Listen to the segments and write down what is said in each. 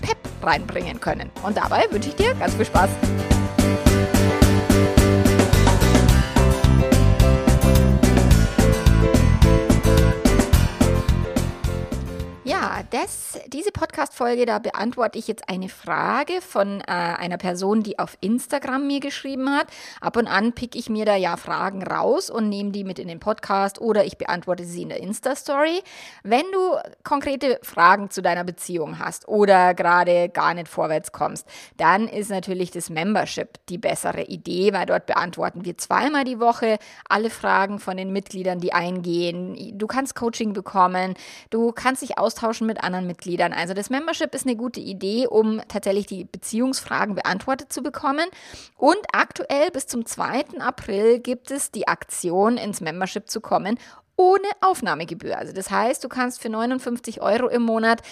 Pep reinbringen können. Und dabei wünsche ich dir ganz viel Spaß. Das, diese Podcast-Folge, da beantworte ich jetzt eine Frage von äh, einer Person, die auf Instagram mir geschrieben hat. Ab und an pick ich mir da ja Fragen raus und nehme die mit in den Podcast oder ich beantworte sie in der Insta-Story. Wenn du konkrete Fragen zu deiner Beziehung hast oder gerade gar nicht vorwärts kommst, dann ist natürlich das Membership die bessere Idee, weil dort beantworten wir zweimal die Woche alle Fragen von den Mitgliedern, die eingehen. Du kannst Coaching bekommen, du kannst dich austauschen mit anderen Mitgliedern. Also das Membership ist eine gute Idee, um tatsächlich die Beziehungsfragen beantwortet zu bekommen. Und aktuell bis zum 2. April gibt es die Aktion, ins Membership zu kommen, ohne Aufnahmegebühr. Also das heißt, du kannst für 59 Euro im Monat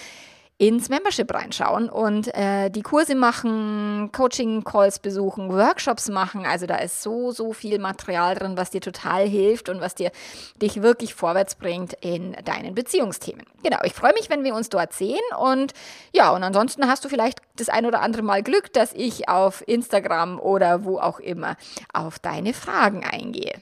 ins Membership reinschauen und äh, die Kurse machen, Coaching-Calls besuchen, Workshops machen. Also da ist so, so viel Material drin, was dir total hilft und was dir dich wirklich vorwärts bringt in deinen Beziehungsthemen. Genau, ich freue mich, wenn wir uns dort sehen und ja, und ansonsten hast du vielleicht das ein oder andere Mal Glück, dass ich auf Instagram oder wo auch immer auf deine Fragen eingehe.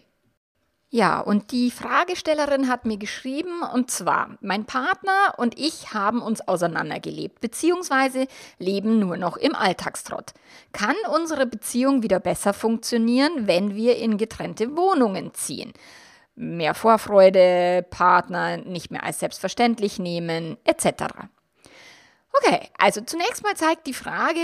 Ja, und die Fragestellerin hat mir geschrieben, und zwar, mein Partner und ich haben uns auseinandergelebt, beziehungsweise leben nur noch im Alltagstrott. Kann unsere Beziehung wieder besser funktionieren, wenn wir in getrennte Wohnungen ziehen? Mehr Vorfreude, Partner nicht mehr als selbstverständlich nehmen, etc. Okay, also zunächst mal zeigt die Frage,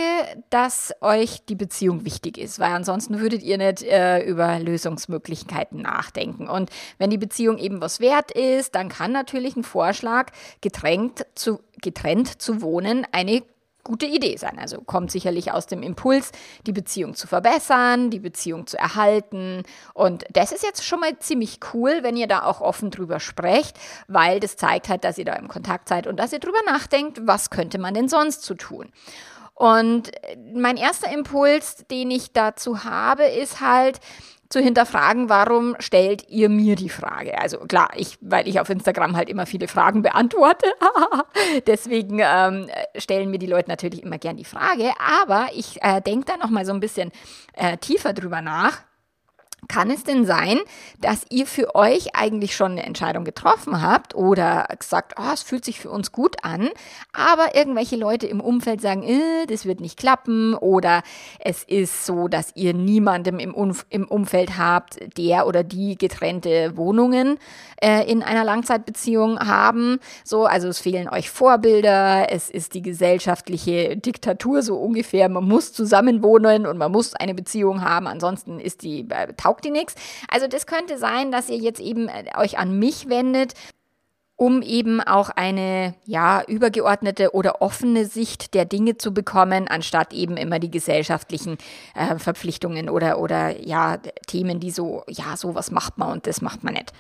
dass euch die Beziehung wichtig ist, weil ansonsten würdet ihr nicht äh, über Lösungsmöglichkeiten nachdenken. Und wenn die Beziehung eben was wert ist, dann kann natürlich ein Vorschlag, getrennt zu, getrennt zu wohnen, eine gute Idee sein. Also kommt sicherlich aus dem Impuls, die Beziehung zu verbessern, die Beziehung zu erhalten. Und das ist jetzt schon mal ziemlich cool, wenn ihr da auch offen drüber sprecht, weil das zeigt halt, dass ihr da im Kontakt seid und dass ihr drüber nachdenkt, was könnte man denn sonst zu tun. Und mein erster Impuls, den ich dazu habe, ist halt, zu hinterfragen, warum stellt ihr mir die Frage? Also klar, ich, weil ich auf Instagram halt immer viele Fragen beantworte, deswegen ähm, stellen mir die Leute natürlich immer gern die Frage, aber ich äh, denke da noch mal so ein bisschen äh, tiefer drüber nach kann es denn sein, dass ihr für euch eigentlich schon eine Entscheidung getroffen habt oder gesagt, oh, es fühlt sich für uns gut an, aber irgendwelche Leute im Umfeld sagen, äh, das wird nicht klappen oder es ist so, dass ihr niemandem im, Umf im Umfeld habt, der oder die getrennte Wohnungen äh, in einer Langzeitbeziehung haben. So, also es fehlen euch Vorbilder, es ist die gesellschaftliche Diktatur so ungefähr, man muss zusammenwohnen und man muss eine Beziehung haben, ansonsten ist die äh, taugt die nichts. Also das könnte sein, dass ihr jetzt eben äh, euch an mich wendet um eben auch eine ja übergeordnete oder offene Sicht der Dinge zu bekommen, anstatt eben immer die gesellschaftlichen äh, Verpflichtungen oder oder ja Themen, die so ja sowas macht man und das macht man nicht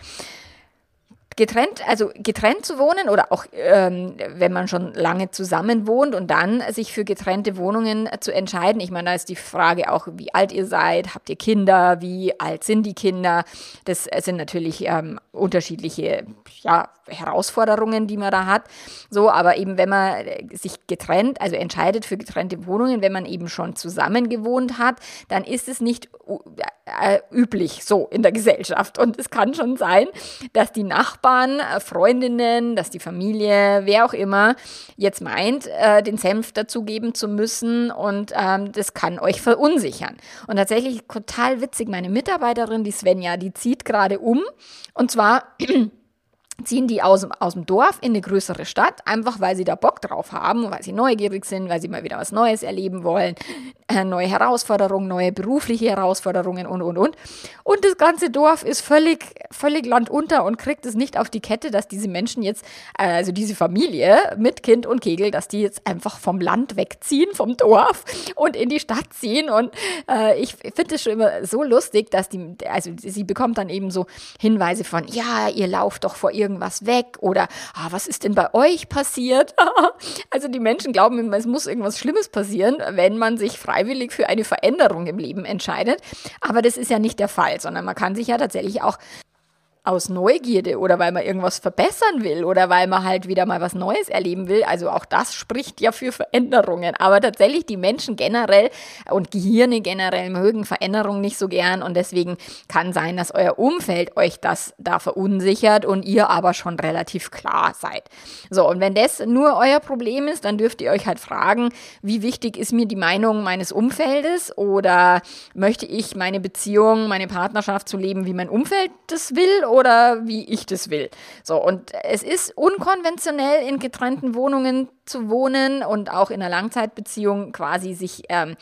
getrennt, also getrennt zu wohnen oder auch ähm, wenn man schon lange zusammen wohnt und dann sich für getrennte Wohnungen zu entscheiden. Ich meine, da ist die Frage auch, wie alt ihr seid, habt ihr Kinder, wie alt sind die Kinder? Das sind natürlich ähm, unterschiedliche ja, Herausforderungen, die man da hat. So, aber eben wenn man sich getrennt, also entscheidet für getrennte Wohnungen, wenn man eben schon zusammen gewohnt hat, dann ist es nicht äh, üblich so in der Gesellschaft. Und es kann schon sein, dass die Nachbarn, äh, Freundinnen, dass die Familie, wer auch immer, jetzt meint, äh, den Senf dazugeben zu müssen und ähm, das kann euch verunsichern. Und tatsächlich total witzig, meine Mitarbeiterin, die Svenja, die zieht gerade um und zwar ziehen die aus, aus dem Dorf in eine größere Stadt, einfach weil sie da Bock drauf haben, weil sie neugierig sind, weil sie mal wieder was Neues erleben wollen, äh, neue Herausforderungen, neue berufliche Herausforderungen und, und, und. Und das ganze Dorf ist völlig, völlig landunter und kriegt es nicht auf die Kette, dass diese Menschen jetzt, äh, also diese Familie mit Kind und Kegel, dass die jetzt einfach vom Land wegziehen, vom Dorf und in die Stadt ziehen. Und äh, ich finde es schon immer so lustig, dass die, also sie bekommt dann eben so Hinweise von, ja, ihr lauft doch vor irgendwas weg oder ah, was ist denn bei euch passiert? also die Menschen glauben immer, es muss irgendwas Schlimmes passieren, wenn man sich freiwillig für eine Veränderung im Leben entscheidet. Aber das ist ja nicht der Fall, sondern man kann sich ja tatsächlich auch aus Neugierde oder weil man irgendwas verbessern will oder weil man halt wieder mal was Neues erleben will. Also auch das spricht ja für Veränderungen. Aber tatsächlich die Menschen generell und Gehirne generell mögen Veränderungen nicht so gern und deswegen kann sein, dass euer Umfeld euch das da verunsichert und ihr aber schon relativ klar seid. So, und wenn das nur euer Problem ist, dann dürft ihr euch halt fragen, wie wichtig ist mir die Meinung meines Umfeldes oder möchte ich meine Beziehung, meine Partnerschaft zu leben, wie mein Umfeld das will oder wie ich das will. So, und es ist unkonventionell, in getrennten Wohnungen zu wohnen und auch in einer Langzeitbeziehung quasi sich ähm,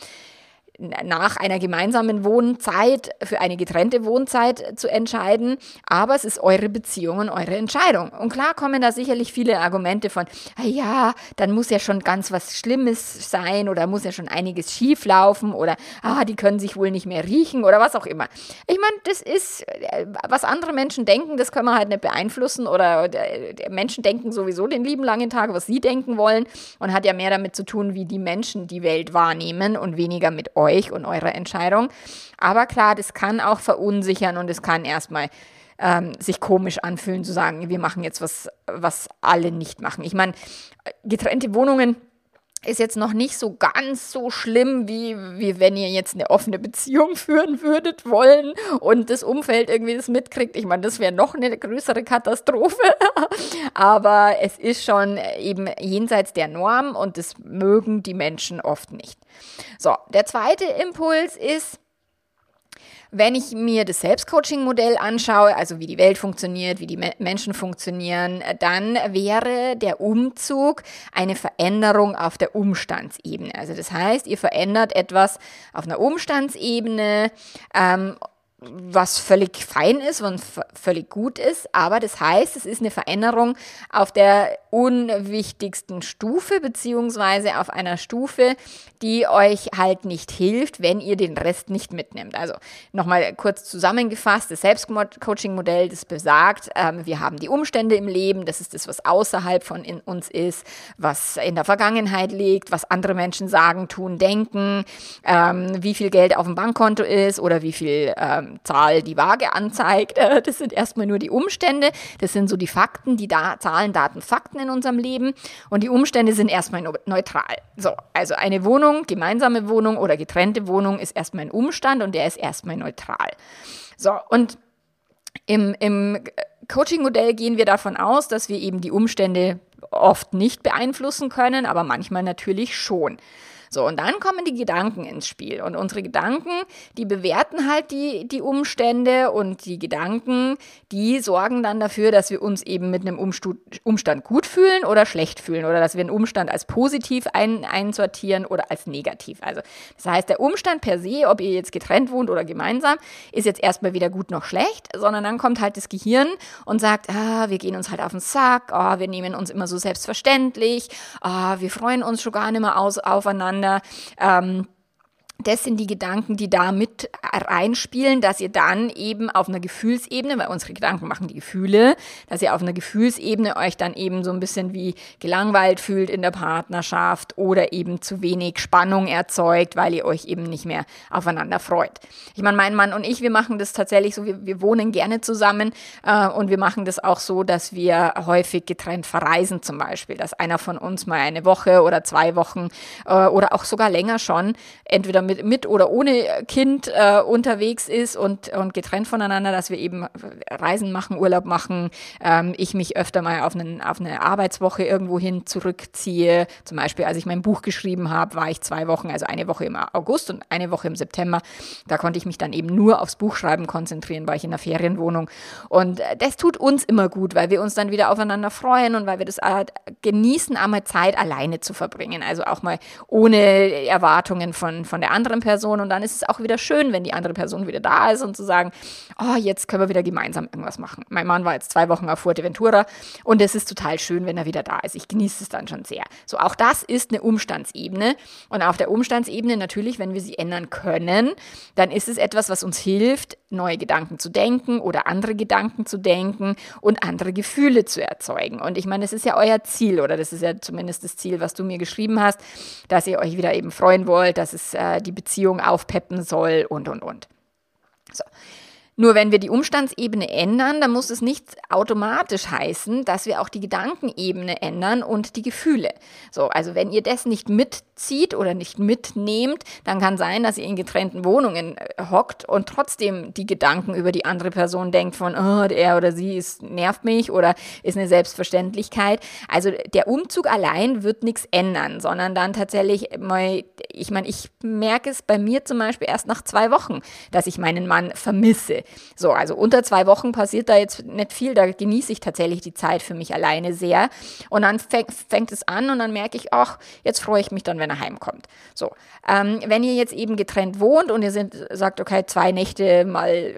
nach einer gemeinsamen Wohnzeit für eine getrennte Wohnzeit zu entscheiden. Aber es ist eure Beziehung und eure Entscheidung. Und klar kommen da sicherlich viele Argumente von, ah ja, dann muss ja schon ganz was Schlimmes sein oder muss ja schon einiges schief laufen oder ah, die können sich wohl nicht mehr riechen oder was auch immer. Ich meine, das ist, äh, was andere Menschen denken, das können wir halt nicht beeinflussen oder äh, Menschen denken sowieso den lieben langen Tag, was sie denken wollen und hat ja mehr damit zu tun, wie die Menschen die Welt wahrnehmen und weniger mit euch euch und eure Entscheidung. Aber klar, das kann auch verunsichern und es kann erstmal ähm, sich komisch anfühlen, zu sagen, wir machen jetzt was, was alle nicht machen. Ich meine, getrennte Wohnungen ist jetzt noch nicht so ganz so schlimm, wie, wie wenn ihr jetzt eine offene Beziehung führen würdet wollen und das Umfeld irgendwie das mitkriegt. Ich meine, das wäre noch eine größere Katastrophe. Aber es ist schon eben jenseits der Norm und das mögen die Menschen oft nicht. So, der zweite Impuls ist, wenn ich mir das Selbstcoaching-Modell anschaue, also wie die Welt funktioniert, wie die Menschen funktionieren, dann wäre der Umzug eine Veränderung auf der Umstandsebene. Also das heißt, ihr verändert etwas auf einer Umstandsebene ähm, was völlig fein ist und völlig gut ist, aber das heißt, es ist eine Veränderung auf der unwichtigsten Stufe, beziehungsweise auf einer Stufe, die euch halt nicht hilft, wenn ihr den Rest nicht mitnimmt. Also nochmal kurz zusammengefasst, das Selbstcoaching-Modell, das besagt, ähm, wir haben die Umstände im Leben, das ist das, was außerhalb von uns ist, was in der Vergangenheit liegt, was andere Menschen sagen, tun, denken, ähm, wie viel Geld auf dem Bankkonto ist oder wie viel ähm, Zahl die Waage anzeigt. Äh, das sind erstmal nur die Umstände. Das sind so die Fakten, die da Zahlen, Daten, Fakten in unserem Leben. Und die Umstände sind erstmal neutral. So, also eine Wohnung, gemeinsame Wohnung oder getrennte Wohnung ist erstmal ein Umstand und der ist erstmal neutral. So, und im, im Coaching-Modell gehen wir davon aus, dass wir eben die Umstände oft nicht beeinflussen können, aber manchmal natürlich schon. So, und dann kommen die Gedanken ins Spiel. Und unsere Gedanken, die bewerten halt die, die Umstände. Und die Gedanken, die sorgen dann dafür, dass wir uns eben mit einem Umstand gut fühlen oder schlecht fühlen. Oder dass wir einen Umstand als positiv ein, einsortieren oder als negativ. Also, das heißt, der Umstand per se, ob ihr jetzt getrennt wohnt oder gemeinsam, ist jetzt erstmal weder gut noch schlecht, sondern dann kommt halt das Gehirn und sagt, ah, wir gehen uns halt auf den Sack, ah, wir nehmen uns immer so selbstverständlich, ah, wir freuen uns schon gar nicht mehr aus, aufeinander miteinander ähm, das sind die Gedanken, die da mit reinspielen, dass ihr dann eben auf einer Gefühlsebene, weil unsere Gedanken machen die Gefühle, dass ihr auf einer Gefühlsebene euch dann eben so ein bisschen wie gelangweilt fühlt in der Partnerschaft oder eben zu wenig Spannung erzeugt, weil ihr euch eben nicht mehr aufeinander freut. Ich meine, mein Mann und ich, wir machen das tatsächlich so, wir, wir wohnen gerne zusammen äh, und wir machen das auch so, dass wir häufig getrennt verreisen zum Beispiel, dass einer von uns mal eine Woche oder zwei Wochen äh, oder auch sogar länger schon entweder mit mit, mit oder ohne Kind äh, unterwegs ist und, und getrennt voneinander, dass wir eben Reisen machen, Urlaub machen, ähm, ich mich öfter mal auf, einen, auf eine Arbeitswoche irgendwohin zurückziehe. Zum Beispiel, als ich mein Buch geschrieben habe, war ich zwei Wochen, also eine Woche im August und eine Woche im September. Da konnte ich mich dann eben nur aufs Buchschreiben konzentrieren, war ich in der Ferienwohnung. Und äh, das tut uns immer gut, weil wir uns dann wieder aufeinander freuen und weil wir das genießen, einmal Zeit alleine zu verbringen. Also auch mal ohne Erwartungen von, von der anderen Person. Und dann ist es auch wieder schön, wenn die andere Person wieder da ist und zu sagen, oh, jetzt können wir wieder gemeinsam irgendwas machen. Mein Mann war jetzt zwei Wochen auf Fuerteventura und es ist total schön, wenn er wieder da ist. Ich genieße es dann schon sehr. So, auch das ist eine Umstandsebene. Und auf der Umstandsebene natürlich, wenn wir sie ändern können, dann ist es etwas, was uns hilft, neue Gedanken zu denken oder andere Gedanken zu denken und andere Gefühle zu erzeugen. Und ich meine, das ist ja euer Ziel oder das ist ja zumindest das Ziel, was du mir geschrieben hast, dass ihr euch wieder eben freuen wollt, dass es äh, die Beziehung aufpeppen soll und, und, und. So. Nur wenn wir die Umstandsebene ändern, dann muss es nicht automatisch heißen, dass wir auch die Gedankenebene ändern und die Gefühle. So, also wenn ihr das nicht mitzieht oder nicht mitnehmt, dann kann sein, dass ihr in getrennten Wohnungen äh, hockt und trotzdem die Gedanken über die andere Person denkt von, oh, er oder sie ist, nervt mich oder ist eine Selbstverständlichkeit. Also der Umzug allein wird nichts ändern, sondern dann tatsächlich mal, ich meine, ich merke es bei mir zum Beispiel erst nach zwei Wochen, dass ich meinen Mann vermisse. So, also unter zwei Wochen passiert da jetzt nicht viel, da genieße ich tatsächlich die Zeit für mich alleine sehr. Und dann fängt es an und dann merke ich, ach, jetzt freue ich mich dann, wenn er heimkommt. So, ähm, wenn ihr jetzt eben getrennt wohnt und ihr sind, sagt, okay, zwei Nächte mal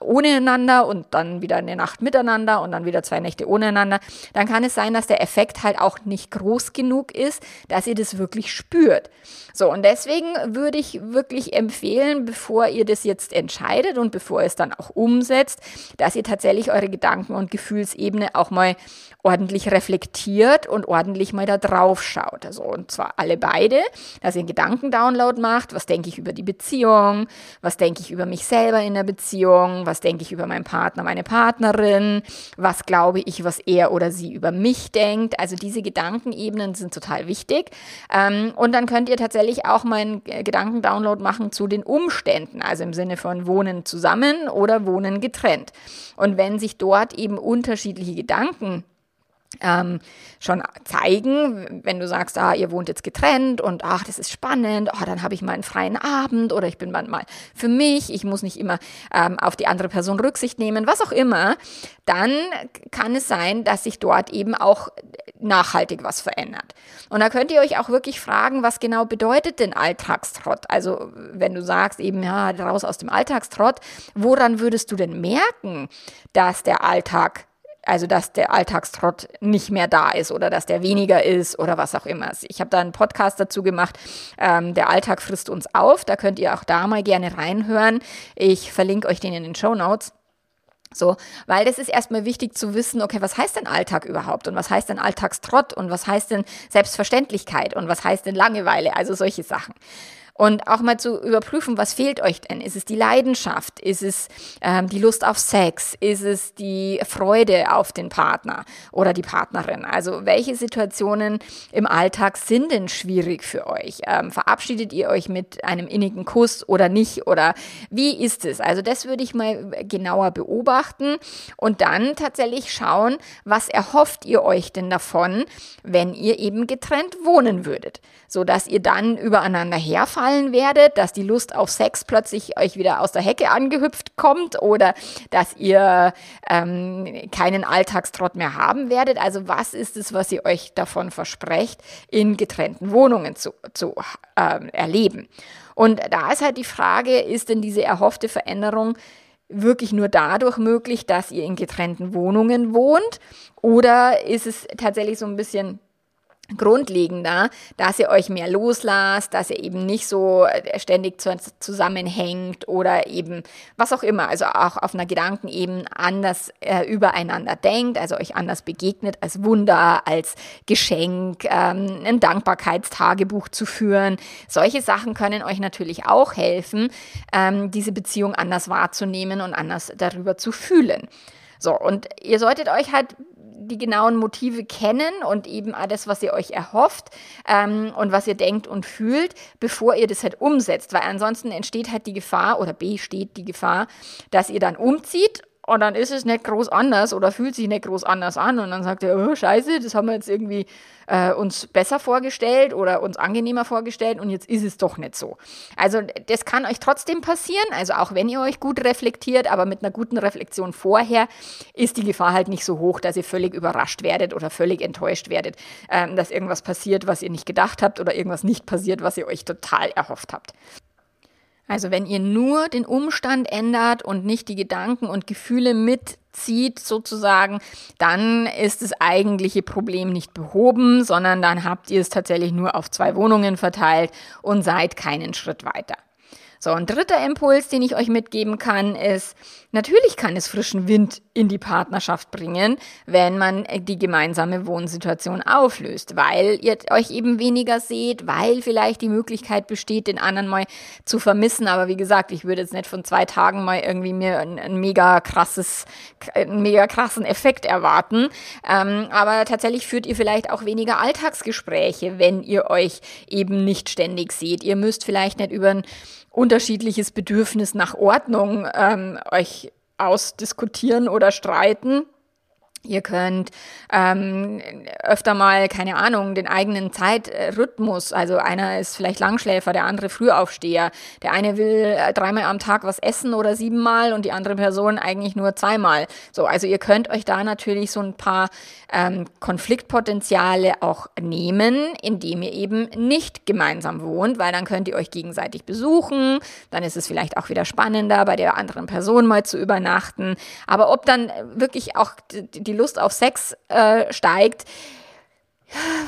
ohne einander und dann wieder eine Nacht miteinander und dann wieder zwei Nächte ohne einander, dann kann es sein, dass der Effekt halt auch nicht groß genug ist, dass ihr das wirklich spürt. So, und deswegen würde ich wirklich empfehlen, bevor ihr das jetzt entscheidet und bevor es dann auch umsetzt, dass ihr tatsächlich eure Gedanken- und Gefühlsebene auch mal ordentlich reflektiert und ordentlich mal da drauf schaut. Also, und zwar alle beide, dass ihr einen Gedankendownload macht. Was denke ich über die Beziehung? Was denke ich über mich selber in der Beziehung? Was denke ich über meinen Partner, meine Partnerin? Was glaube ich, was er oder sie über mich denkt? Also, diese Gedankenebenen sind total wichtig. Ähm, und dann könnt ihr tatsächlich auch mal einen Gedankendownload machen zu den Umständen, also im Sinne von Wohnen zusammen oder Wohnen getrennt. Und wenn sich dort eben unterschiedliche Gedanken ähm, schon zeigen, wenn du sagst, ah, ihr wohnt jetzt getrennt und ach, das ist spannend, oh, dann habe ich mal einen freien Abend oder ich bin manchmal für mich, ich muss nicht immer ähm, auf die andere Person Rücksicht nehmen, was auch immer, dann kann es sein, dass sich dort eben auch nachhaltig was verändert. Und da könnt ihr euch auch wirklich fragen, was genau bedeutet denn Alltagstrott? Also wenn du sagst eben, ja, raus aus dem Alltagstrott, woran würdest du denn merken, dass der Alltag also dass der Alltagstrott nicht mehr da ist oder dass der weniger ist oder was auch immer. Ich habe da einen Podcast dazu gemacht, ähm, der Alltag frisst uns auf. Da könnt ihr auch da mal gerne reinhören. Ich verlinke euch den in den Show Notes. So, weil das ist erstmal wichtig zu wissen, okay, was heißt denn Alltag überhaupt und was heißt denn Alltagstrott und was heißt denn Selbstverständlichkeit und was heißt denn Langeweile, also solche Sachen und auch mal zu überprüfen, was fehlt euch denn? Ist es die Leidenschaft? Ist es ähm, die Lust auf Sex? Ist es die Freude auf den Partner oder die Partnerin? Also welche Situationen im Alltag sind denn schwierig für euch? Ähm, verabschiedet ihr euch mit einem innigen Kuss oder nicht? Oder wie ist es? Also das würde ich mal genauer beobachten und dann tatsächlich schauen, was erhofft ihr euch denn davon, wenn ihr eben getrennt wohnen würdet, so dass ihr dann übereinander herfahrt fallen werdet, dass die Lust auf Sex plötzlich euch wieder aus der Hecke angehüpft kommt oder dass ihr ähm, keinen Alltagstrott mehr haben werdet. Also was ist es, was ihr euch davon versprecht, in getrennten Wohnungen zu, zu ähm, erleben? Und da ist halt die Frage, ist denn diese erhoffte Veränderung wirklich nur dadurch möglich, dass ihr in getrennten Wohnungen wohnt? Oder ist es tatsächlich so ein bisschen grundlegender, dass ihr euch mehr loslasst, dass ihr eben nicht so äh, ständig zusammenhängt oder eben was auch immer, also auch auf einer Gedankenebene anders äh, übereinander denkt, also euch anders begegnet als Wunder, als Geschenk, ähm, ein Dankbarkeitstagebuch zu führen. Solche Sachen können euch natürlich auch helfen, ähm, diese Beziehung anders wahrzunehmen und anders darüber zu fühlen. So, und ihr solltet euch halt die genauen Motive kennen und eben alles, was ihr euch erhofft ähm, und was ihr denkt und fühlt, bevor ihr das halt umsetzt. Weil ansonsten entsteht halt die Gefahr oder besteht die Gefahr, dass ihr dann umzieht und dann ist es nicht groß anders oder fühlt sich nicht groß anders an. Und dann sagt er, oh, scheiße, das haben wir jetzt irgendwie äh, uns besser vorgestellt oder uns angenehmer vorgestellt und jetzt ist es doch nicht so. Also das kann euch trotzdem passieren, also auch wenn ihr euch gut reflektiert, aber mit einer guten Reflexion vorher ist die Gefahr halt nicht so hoch, dass ihr völlig überrascht werdet oder völlig enttäuscht werdet, ähm, dass irgendwas passiert, was ihr nicht gedacht habt oder irgendwas nicht passiert, was ihr euch total erhofft habt. Also wenn ihr nur den Umstand ändert und nicht die Gedanken und Gefühle mitzieht sozusagen, dann ist das eigentliche Problem nicht behoben, sondern dann habt ihr es tatsächlich nur auf zwei Wohnungen verteilt und seid keinen Schritt weiter. So, ein dritter Impuls, den ich euch mitgeben kann, ist, natürlich kann es frischen Wind in die Partnerschaft bringen, wenn man die gemeinsame Wohnsituation auflöst, weil ihr euch eben weniger seht, weil vielleicht die Möglichkeit besteht, den anderen mal zu vermissen. Aber wie gesagt, ich würde jetzt nicht von zwei Tagen mal irgendwie mir ein, ein mega krasses, einen mega krassen Effekt erwarten. Ähm, aber tatsächlich führt ihr vielleicht auch weniger Alltagsgespräche, wenn ihr euch eben nicht ständig seht. Ihr müsst vielleicht nicht über ein unterschiedliches Bedürfnis nach Ordnung ähm, euch ausdiskutieren oder streiten. Ihr könnt ähm, öfter mal, keine Ahnung, den eigenen Zeitrhythmus, also einer ist vielleicht Langschläfer, der andere Frühaufsteher, der eine will äh, dreimal am Tag was essen oder siebenmal und die andere Person eigentlich nur zweimal. So, also ihr könnt euch da natürlich so ein paar ähm, Konfliktpotenziale auch nehmen, indem ihr eben nicht gemeinsam wohnt, weil dann könnt ihr euch gegenseitig besuchen, dann ist es vielleicht auch wieder spannender, bei der anderen Person mal zu übernachten. Aber ob dann wirklich auch die die Lust auf Sex äh, steigt,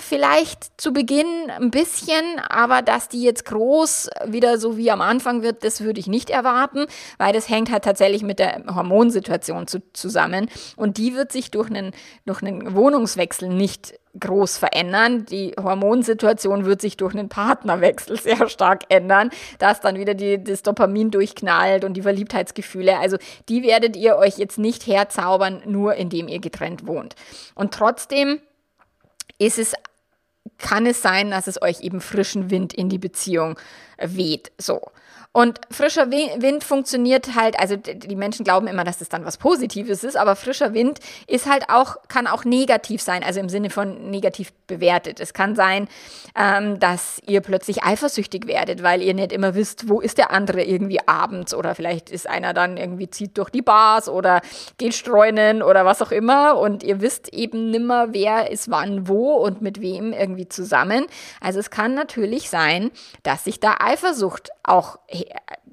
vielleicht zu Beginn ein bisschen, aber dass die jetzt groß wieder so wie am Anfang wird, das würde ich nicht erwarten, weil das hängt halt tatsächlich mit der Hormonsituation zu, zusammen und die wird sich durch einen, durch einen Wohnungswechsel nicht groß verändern. Die Hormonsituation wird sich durch einen Partnerwechsel sehr stark ändern, dass dann wieder die, das Dopamin durchknallt und die Verliebtheitsgefühle. Also die werdet ihr euch jetzt nicht herzaubern, nur indem ihr getrennt wohnt. Und trotzdem ist es kann es sein, dass es euch eben frischen Wind in die Beziehung weht. So. Und frischer Wind funktioniert halt, also die Menschen glauben immer, dass das dann was Positives ist, aber frischer Wind ist halt auch, kann auch negativ sein, also im Sinne von negativ bewertet. Es kann sein, ähm, dass ihr plötzlich eifersüchtig werdet, weil ihr nicht immer wisst, wo ist der andere irgendwie abends oder vielleicht ist einer dann irgendwie zieht durch die Bars oder geht streunen oder was auch immer und ihr wisst eben nimmer, wer ist wann wo und mit wem irgendwie zusammen. Also es kann natürlich sein, dass sich da Eifersucht auch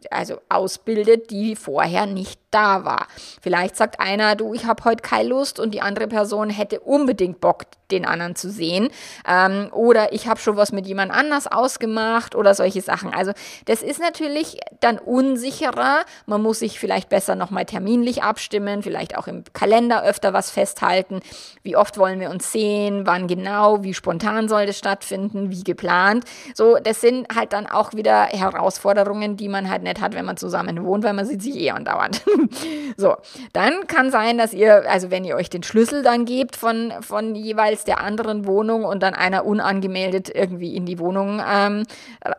also ausbildet, die vorher nicht da war. Vielleicht sagt einer, du, ich habe heute keine Lust und die andere Person hätte unbedingt Bock, den anderen zu sehen. Ähm, oder ich habe schon was mit jemand anders ausgemacht oder solche Sachen. Also das ist natürlich dann unsicherer. Man muss sich vielleicht besser nochmal terminlich abstimmen, vielleicht auch im Kalender öfter was festhalten. Wie oft wollen wir uns sehen, wann genau, wie spontan soll das stattfinden, wie geplant. So, das sind halt dann auch wieder Herausforderungen, die man halt nicht hat, wenn man zusammen wohnt, weil man sieht sich eh andauernd. so, dann kann sein, dass ihr, also wenn ihr euch den Schlüssel dann gebt von, von jeweils der anderen Wohnung und dann einer unangemeldet irgendwie in die Wohnung ähm,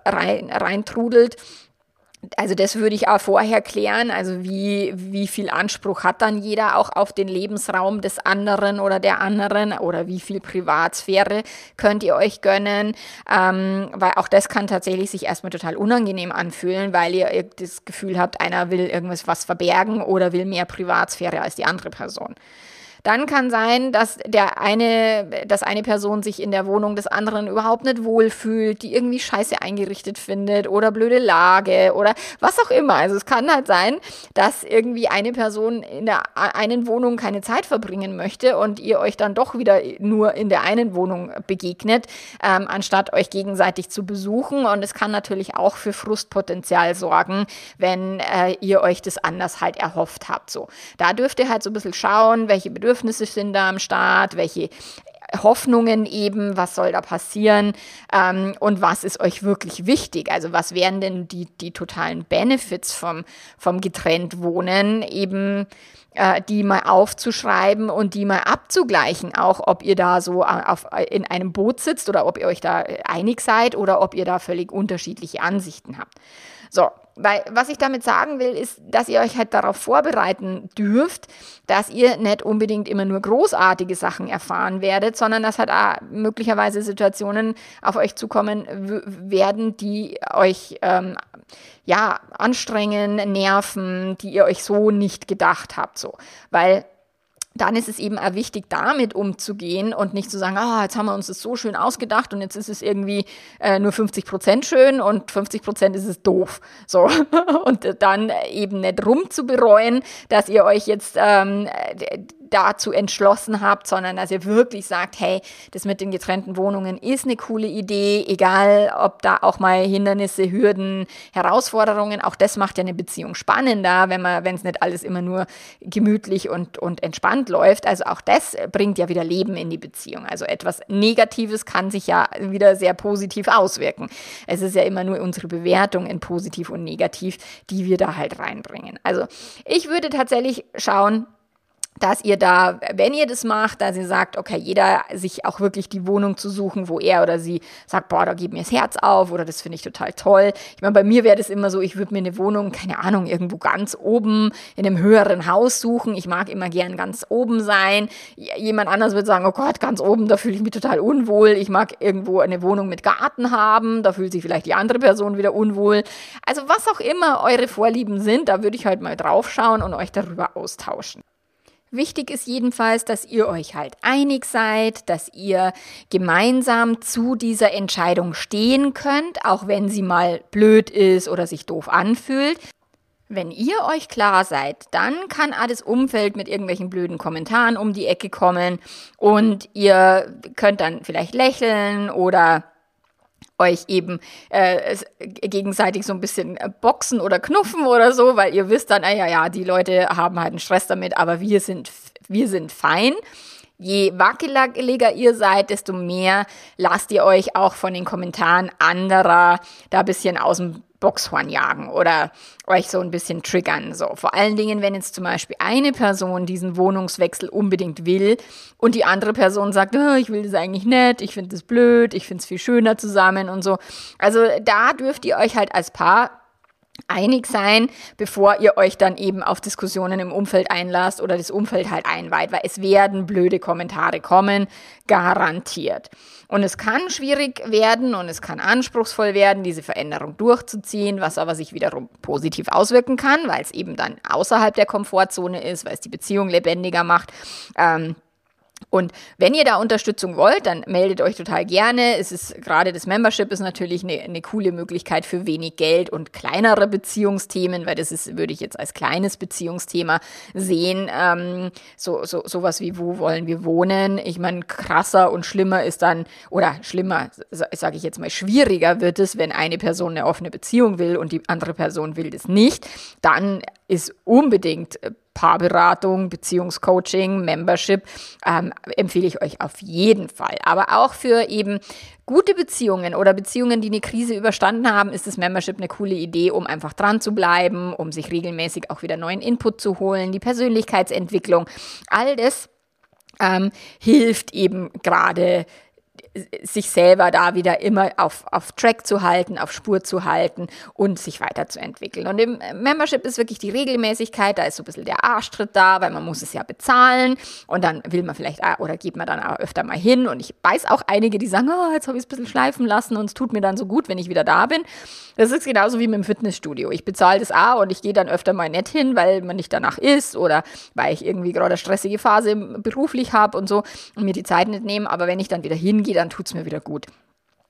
rein, reintrudelt, also das würde ich auch vorher klären. Also wie, wie viel Anspruch hat dann jeder auch auf den Lebensraum des anderen oder der anderen oder wie viel Privatsphäre könnt ihr euch gönnen? Ähm, weil auch das kann tatsächlich sich erstmal total unangenehm anfühlen, weil ihr das Gefühl habt, einer will irgendwas was verbergen oder will mehr Privatsphäre als die andere Person. Dann kann sein, dass der eine, dass eine Person sich in der Wohnung des anderen überhaupt nicht wohlfühlt, die irgendwie scheiße eingerichtet findet oder blöde Lage oder was auch immer. Also es kann halt sein, dass irgendwie eine Person in der einen Wohnung keine Zeit verbringen möchte und ihr euch dann doch wieder nur in der einen Wohnung begegnet, ähm, anstatt euch gegenseitig zu besuchen. Und es kann natürlich auch für Frustpotenzial sorgen, wenn äh, ihr euch das anders halt erhofft habt. So, da dürft ihr halt so ein bisschen schauen, welche Bedürfnisse Bedürfnisse sind da am Start, welche Hoffnungen eben, was soll da passieren ähm, und was ist euch wirklich wichtig? Also was wären denn die, die totalen Benefits vom, vom getrennt Wohnen eben? äh, die mal aufzuschreiben und die mal abzugleichen, auch ob ihr da so äh, auf, äh, in einem Boot sitzt oder ob ihr euch da einig seid oder ob ihr da völlig unterschiedliche Ansichten habt. So, weil was ich damit sagen will, ist, dass ihr euch halt darauf vorbereiten dürft, dass ihr nicht unbedingt immer nur großartige Sachen erfahren werdet, sondern dass halt auch möglicherweise Situationen auf euch zukommen werden, die euch ähm, ja anstrengen, nerven, die ihr euch so nicht gedacht habt, so, weil dann ist es eben auch wichtig, damit umzugehen und nicht zu sagen, ah, jetzt haben wir uns das so schön ausgedacht und jetzt ist es irgendwie äh, nur 50 Prozent schön und 50 Prozent ist es doof. So. Und dann eben nicht rumzubereuen, dass ihr euch jetzt ähm, dazu entschlossen habt, sondern dass ihr wirklich sagt, hey, das mit den getrennten Wohnungen ist eine coole Idee, egal ob da auch mal Hindernisse, Hürden, Herausforderungen, auch das macht ja eine Beziehung spannender, wenn man, wenn es nicht alles immer nur gemütlich und, und entspannt läuft. Also auch das bringt ja wieder Leben in die Beziehung. Also etwas Negatives kann sich ja wieder sehr positiv auswirken. Es ist ja immer nur unsere Bewertung in positiv und negativ, die wir da halt reinbringen. Also ich würde tatsächlich schauen, dass ihr da, wenn ihr das macht, dass ihr sagt, okay, jeder sich auch wirklich die Wohnung zu suchen, wo er oder sie sagt, boah, da geht mir das Herz auf oder das finde ich total toll. Ich meine, bei mir wäre das immer so, ich würde mir eine Wohnung, keine Ahnung, irgendwo ganz oben in einem höheren Haus suchen. Ich mag immer gern ganz oben sein. Jemand anders würde sagen, oh Gott, ganz oben, da fühle ich mich total unwohl. Ich mag irgendwo eine Wohnung mit Garten haben, da fühlt sich vielleicht die andere Person wieder unwohl. Also was auch immer eure Vorlieben sind, da würde ich halt mal drauf schauen und euch darüber austauschen. Wichtig ist jedenfalls, dass ihr euch halt einig seid, dass ihr gemeinsam zu dieser Entscheidung stehen könnt, auch wenn sie mal blöd ist oder sich doof anfühlt. Wenn ihr euch klar seid, dann kann alles Umfeld mit irgendwelchen blöden Kommentaren um die Ecke kommen und ihr könnt dann vielleicht lächeln oder euch eben äh, gegenseitig so ein bisschen äh, boxen oder knuffen oder so, weil ihr wisst dann, ah ja, ja, die Leute haben halt einen Stress damit, aber wir sind, wir sind fein. Je wackeliger ihr seid, desto mehr lasst ihr euch auch von den Kommentaren anderer da ein bisschen aus dem Boxhorn jagen oder euch so ein bisschen triggern. So. Vor allen Dingen, wenn jetzt zum Beispiel eine Person diesen Wohnungswechsel unbedingt will und die andere Person sagt, oh, ich will das eigentlich nicht, ich finde das blöd, ich finde es viel schöner zusammen und so. Also da dürft ihr euch halt als Paar einig sein, bevor ihr euch dann eben auf Diskussionen im Umfeld einlasst oder das Umfeld halt einweiht, weil es werden blöde Kommentare kommen, garantiert. Und es kann schwierig werden und es kann anspruchsvoll werden, diese Veränderung durchzuziehen, was aber sich wiederum positiv auswirken kann, weil es eben dann außerhalb der Komfortzone ist, weil es die Beziehung lebendiger macht. Ähm, und wenn ihr da Unterstützung wollt, dann meldet euch total gerne. Es ist gerade das Membership ist natürlich eine, eine coole Möglichkeit für wenig Geld und kleinere Beziehungsthemen, weil das ist, würde ich jetzt als kleines Beziehungsthema sehen. Ähm, so, so sowas wie wo wollen wir wohnen? Ich meine, krasser und schlimmer ist dann, oder schlimmer, sage ich jetzt mal, schwieriger wird es, wenn eine Person eine offene Beziehung will und die andere Person will das nicht. Dann ist unbedingt Paarberatung, Beziehungscoaching, Membership ähm, empfehle ich euch auf jeden Fall. Aber auch für eben gute Beziehungen oder Beziehungen, die eine Krise überstanden haben, ist das Membership eine coole Idee, um einfach dran zu bleiben, um sich regelmäßig auch wieder neuen Input zu holen, die Persönlichkeitsentwicklung. All das ähm, hilft eben gerade sich selber da wieder immer auf, auf Track zu halten, auf Spur zu halten und sich weiterzuentwickeln. Und im Membership ist wirklich die Regelmäßigkeit, da ist so ein bisschen der Arschtritt da, weil man muss es ja bezahlen und dann will man vielleicht oder geht man dann auch öfter mal hin und ich weiß auch einige, die sagen, oh, jetzt habe ich es ein bisschen schleifen lassen und es tut mir dann so gut, wenn ich wieder da bin. Das ist genauso wie mit dem Fitnessstudio. Ich bezahle das auch und ich gehe dann öfter mal nicht hin, weil man nicht danach ist oder weil ich irgendwie gerade eine stressige Phase beruflich habe und so und mir die Zeit nicht nehme, aber wenn ich dann wieder hingehe, dann tut es mir wieder gut.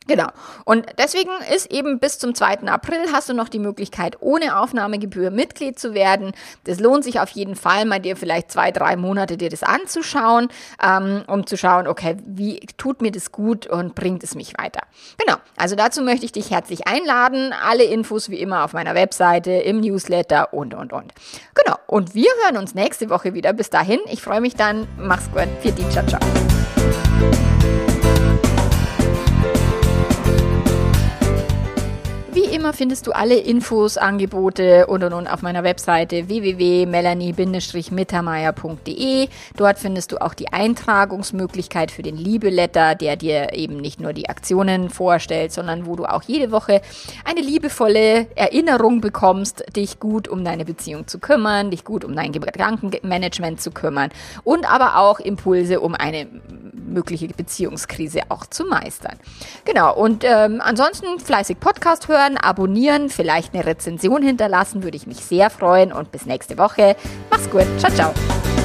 Genau. Und deswegen ist eben bis zum 2. April hast du noch die Möglichkeit, ohne Aufnahmegebühr Mitglied zu werden. Das lohnt sich auf jeden Fall, mal dir vielleicht zwei, drei Monate dir das anzuschauen, ähm, um zu schauen, okay, wie tut mir das gut und bringt es mich weiter. Genau. Also dazu möchte ich dich herzlich einladen. Alle Infos wie immer auf meiner Webseite, im Newsletter und, und, und. Genau. Und wir hören uns nächste Woche wieder. Bis dahin. Ich freue mich dann. Mach's gut. Für die. Ciao, ciao. Immer findest du alle Infos, Angebote und und und auf meiner Webseite www.melanie-mittermeier.de. Dort findest du auch die Eintragungsmöglichkeit für den Liebeletter, der dir eben nicht nur die Aktionen vorstellt, sondern wo du auch jede Woche eine liebevolle Erinnerung bekommst, dich gut um deine Beziehung zu kümmern, dich gut um dein Gedankenmanagement zu kümmern und aber auch Impulse, um eine mögliche Beziehungskrise auch zu meistern. Genau, und ähm, ansonsten fleißig Podcast hören, abonnieren, vielleicht eine Rezension hinterlassen, würde ich mich sehr freuen und bis nächste Woche. Mach's gut, ciao, ciao.